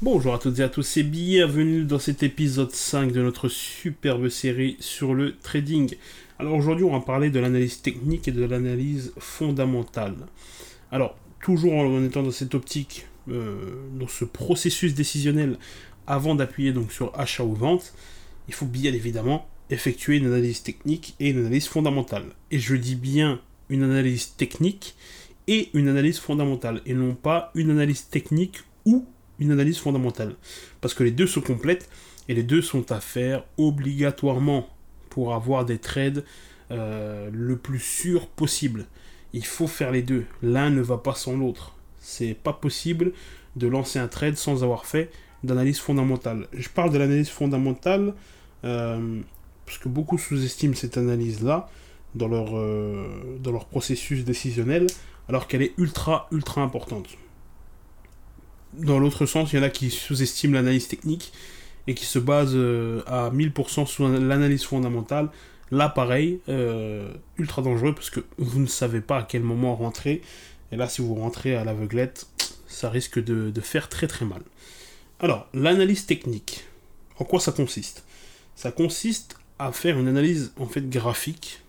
Bonjour à toutes et à tous et bienvenue dans cet épisode 5 de notre superbe série sur le trading. Alors aujourd'hui on va parler de l'analyse technique et de l'analyse fondamentale. Alors toujours en étant dans cette optique, euh, dans ce processus décisionnel avant d'appuyer donc sur achat ou vente, il faut bien évidemment effectuer une analyse technique et une analyse fondamentale. Et je dis bien une analyse technique et une analyse fondamentale et non pas une analyse technique ou une analyse fondamentale. Parce que les deux se complètent et les deux sont à faire obligatoirement pour avoir des trades euh, le plus sûr possible. Il faut faire les deux. L'un ne va pas sans l'autre. C'est pas possible de lancer un trade sans avoir fait d'analyse fondamentale. Je parle de l'analyse fondamentale euh, parce que beaucoup sous-estiment cette analyse-là dans euh, dans leur processus décisionnel, alors qu'elle est ultra, ultra importante dans l'autre sens, il y en a qui sous-estiment l'analyse technique et qui se basent euh, à 1000% sur l'analyse fondamentale. Là, pareil, euh, ultra dangereux parce que vous ne savez pas à quel moment rentrer. Et là, si vous rentrez à l'aveuglette, ça risque de, faire très très mal. Alors, l'analyse technique, en quoi ça consiste? Ça consiste à faire une analyse en fait graphique,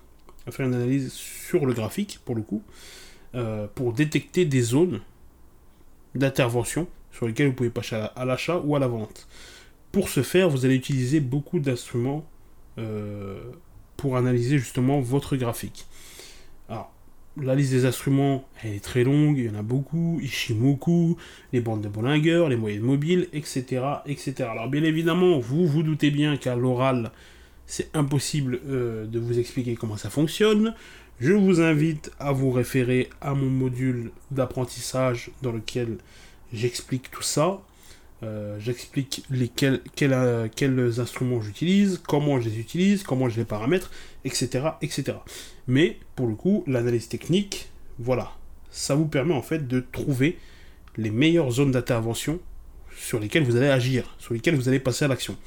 à faire une analyse sur le graphique pour le coup, euh, pour détecter des zones d'intervention sur lesquels vous pouvez passer à l'achat ou à la vente. Pour ce faire, vous allez utiliser beaucoup d'instruments euh, pour analyser justement votre graphique. Alors, la liste des instruments, elle est très longue, il y en a beaucoup, Ishimoku, les bandes de Bollinger, les moyennes mobiles, etc., etc. Alors bien évidemment, vous vous doutez bien qu'à l'oral, c'est impossible euh, de vous expliquer comment ça fonctionne. Je vous invite à vous référer à mon module d'apprentissage dans lequel j'explique tout ça. Euh, j'explique euh, quels, instruments j'utilise, comment je les utilise, comment je les paramètre, etc., etc. Mais pour le coup, l'analyse technique, voilà, ça vous permet en fait de trouver les meilleures zones d'intervention sur lesquelles vous allez agir, sur lesquelles vous allez passer à l'action.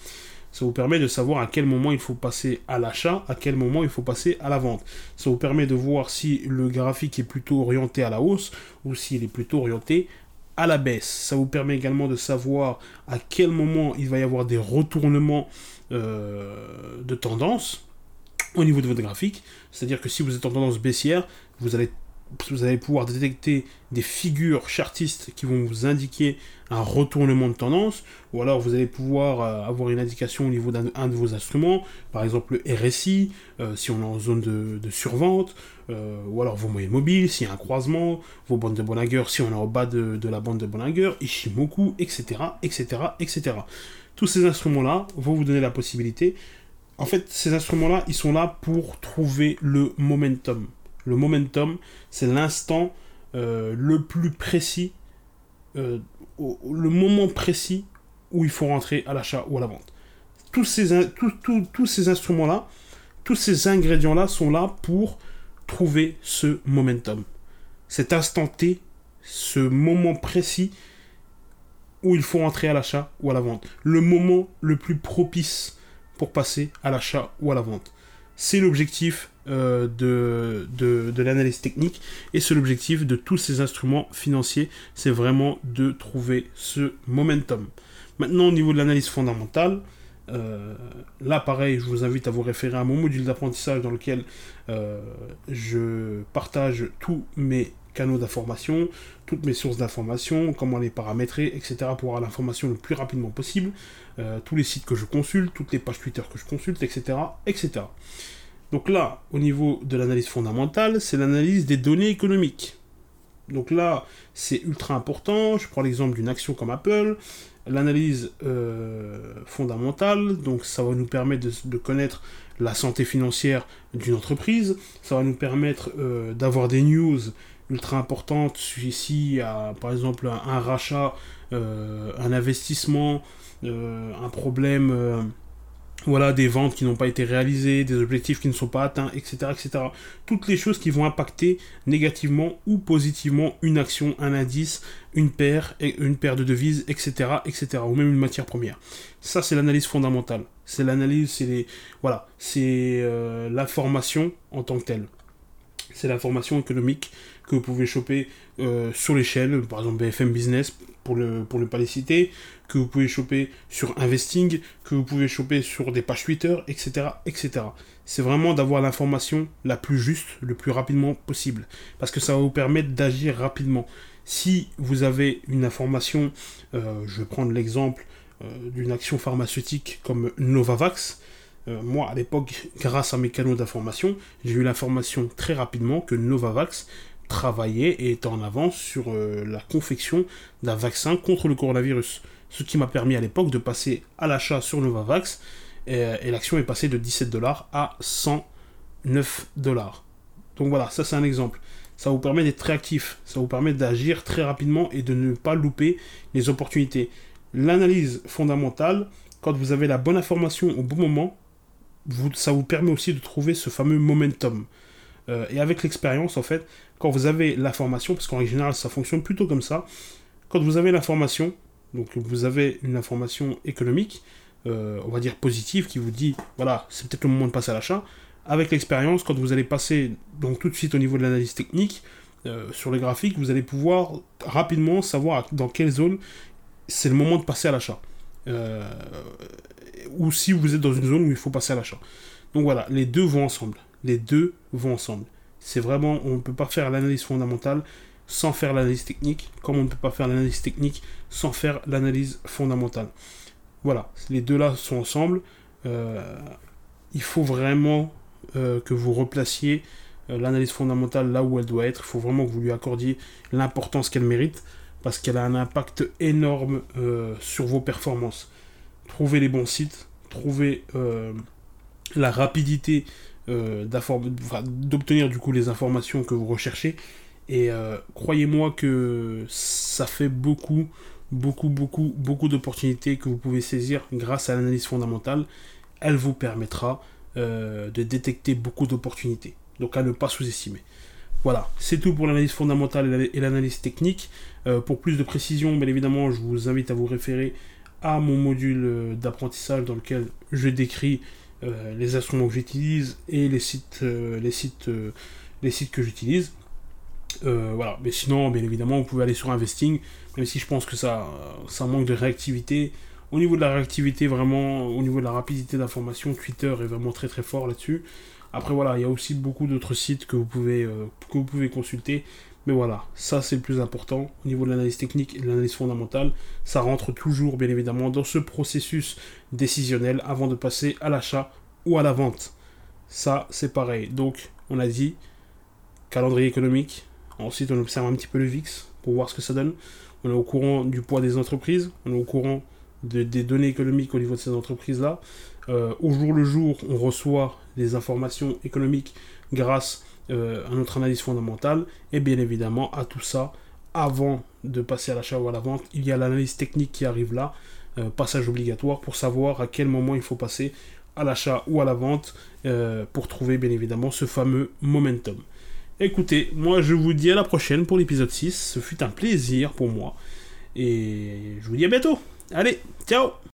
Ça vous permet de savoir à quel moment il faut passer à l'achat, à quel moment il faut passer à la vente. Ça vous permet de voir si le graphique est plutôt orienté à la hausse ou s'il est plutôt orienté à la baisse. Ça vous permet également de savoir à quel moment il va y avoir des retournements euh, de tendance au niveau de votre graphique. C'est-à-dire que si vous êtes en tendance baissière, vous allez vous allez pouvoir détecter des figures chartistes qui vont vous indiquer un retournement de tendance, ou alors vous allez pouvoir euh, avoir une indication au niveau d'un de vos instruments, par exemple le RSI, euh, si on est en zone de, survente, euh, ou alors vos moyennes mobiles, s'il y a un croisement, vos bandes de Bollinger, si on est au bas de, de la bande de Bollinger, Ishimoku, etc., etc., etc. Tous ces instruments-là vont vous donner la possibilité. En fait, ces instruments-là, ils sont là pour trouver le momentum. Le momentum, c'est l'instant euh, le plus précis, euh, le moment précis où il faut rentrer à l'achat ou à la vente. Tous ces, tous ces instruments-là, tous ces ingrédients-là sont là pour trouver ce momentum. Cet instant T, ce moment précis où il faut rentrer à l'achat ou à la vente. Le moment le plus propice pour passer à l'achat ou à la vente. C'est l'objectif euh, de, l'analyse technique et c'est l'objectif de tous ces instruments financiers, c'est vraiment de trouver ce momentum. Maintenant au niveau de l'analyse fondamentale, euh, là pareil, je vous invite à vous référer à mon module d'apprentissage dans lequel euh, je partage tous mes canaux d'information, toutes mes sources d'information, comment les paramétrer, etc. pour avoir l'information le plus rapidement possible, tous les sites que je consulte, toutes les pages Twitter que je consulte, etc. etc. Donc là, au niveau de l'analyse fondamentale, c'est l'analyse des données économiques. Donc là, c'est ultra important. Je prends l'exemple d'une action comme Apple. L'analyse euh, fondamentale, donc ça va nous permettre de, connaître la santé financière d'une entreprise. Ça va nous permettre euh, d'avoir des news ultra importantes. Ici, à, par exemple, un, rachat, euh, un investissement, un problème voilà, des ventes qui n'ont pas été réalisées, des objectifs qui ne sont pas atteints, etc., etc. Toutes les choses qui vont impacter négativement ou positivement une action, un indice, une paire, une paire de devises, etc., etc., ou même une matière première. Ça, c'est l'analyse fondamentale. C'est l'analyse, c'est les, voilà, c'est euh, l'information en tant que telle. C'est l'information économique que vous pouvez choper euh, sur l'échelle, par exemple BFM Business pour ne pas les citer, que vous pouvez choper sur Investing, que vous pouvez choper sur des pages Twitter, etc. etc. C'est vraiment d'avoir l'information la plus juste, le plus rapidement possible. Parce que ça va vous permettre d'agir rapidement. Si vous avez une information, euh, je vais prendre l'exemple euh, d'une action pharmaceutique comme Novavax, moi, à l'époque, grâce à mes canaux d'information, j'ai eu l'information très rapidement que Novavax travaillait et était en avance sur euh, la confection d'un vaccin contre le coronavirus. Ce qui m'a permis à l'époque de passer à l'achat sur Novavax et, l'action est passée de 17 dollars à 109 dollars. Donc voilà, ça c'est un exemple. Ça vous permet d'être très actif, ça vous permet d'agir très rapidement et de ne pas louper les opportunités. L'analyse fondamentale, quand vous avez la bonne information au bon moment, ça vous permet aussi de trouver ce fameux momentum. Euh, et avec l'expérience, en fait, quand vous avez l'information, parce qu'en général ça fonctionne plutôt comme ça, quand vous avez l'information, donc vous avez une information économique, euh, on va dire positive, qui vous dit, voilà, c'est peut-être le moment de passer à l'achat, avec l'expérience, quand vous allez passer donc tout de suite au niveau de l'analyse technique, euh, sur les graphiques, vous allez pouvoir rapidement savoir dans quelle zone c'est le moment de passer à l'achat. Ou si vous êtes dans une zone où il faut passer à l'achat. Donc voilà, les deux vont ensemble. Les deux vont ensemble. C'est vraiment, on ne peut pas faire l'analyse fondamentale sans faire l'analyse technique, comme on ne peut pas faire l'analyse technique sans faire l'analyse fondamentale. Voilà, les deux là sont ensemble. Euh, il faut vraiment euh, que vous replaciez euh, l'analyse fondamentale là où elle doit être. Il faut vraiment que vous lui accordiez l'importance qu'elle mérite parce qu'elle a un impact énorme sur vos performances. Trouvez les bons sites, trouvez la rapidité euh, d'obtenir du coup les informations que vous recherchez. Et euh, croyez-moi que ça fait beaucoup, beaucoup, beaucoup, beaucoup d'opportunités que vous pouvez saisir grâce à l'analyse fondamentale. Elle vous permettra euh, de détecter beaucoup d'opportunités. Donc à ne pas sous-estimer. Voilà, c'est tout pour l'analyse fondamentale et l'analyse technique. pour plus de précision, bien évidemment, je vous invite à vous référer à mon module d'apprentissage dans lequel je décris euh, les instruments que j'utilise et les sites, euh, les sites, euh, les sites que j'utilise. voilà, mais sinon, bien évidemment, vous pouvez aller sur Investing, même si je pense que ça, ça manque de réactivité. Au niveau de la réactivité, vraiment, au niveau de la rapidité d'information, Twitter est vraiment très très fort là-dessus. Après, voilà, il y a aussi beaucoup d'autres sites que vous pouvez, que vous pouvez consulter. Mais voilà, ça c'est le plus important au niveau de l'analyse technique et de l'analyse fondamentale. Ça rentre toujours, bien évidemment, dans ce processus décisionnel avant de passer à l'achat ou à la vente. Ça, c'est pareil. Donc, on a dit calendrier économique. Ensuite, on observe un petit peu le VIX pour voir ce que ça donne. On est au courant du poids des entreprises. On est au courant des données économiques au niveau de ces entreprises-là. Euh, au jour le jour, on reçoit des informations économiques grâce euh, à notre analyse fondamentale. Et bien évidemment, à tout ça, avant de passer à l'achat ou à la vente, il y a l'analyse technique qui arrive là. Euh, passage obligatoire pour savoir à quel moment il faut passer à l'achat ou à la vente euh, pour trouver bien évidemment ce fameux momentum. Écoutez, moi je vous dis à la prochaine pour l'épisode 6. Ce fut un plaisir pour moi. Et je vous dis à bientôt. Allez, ciao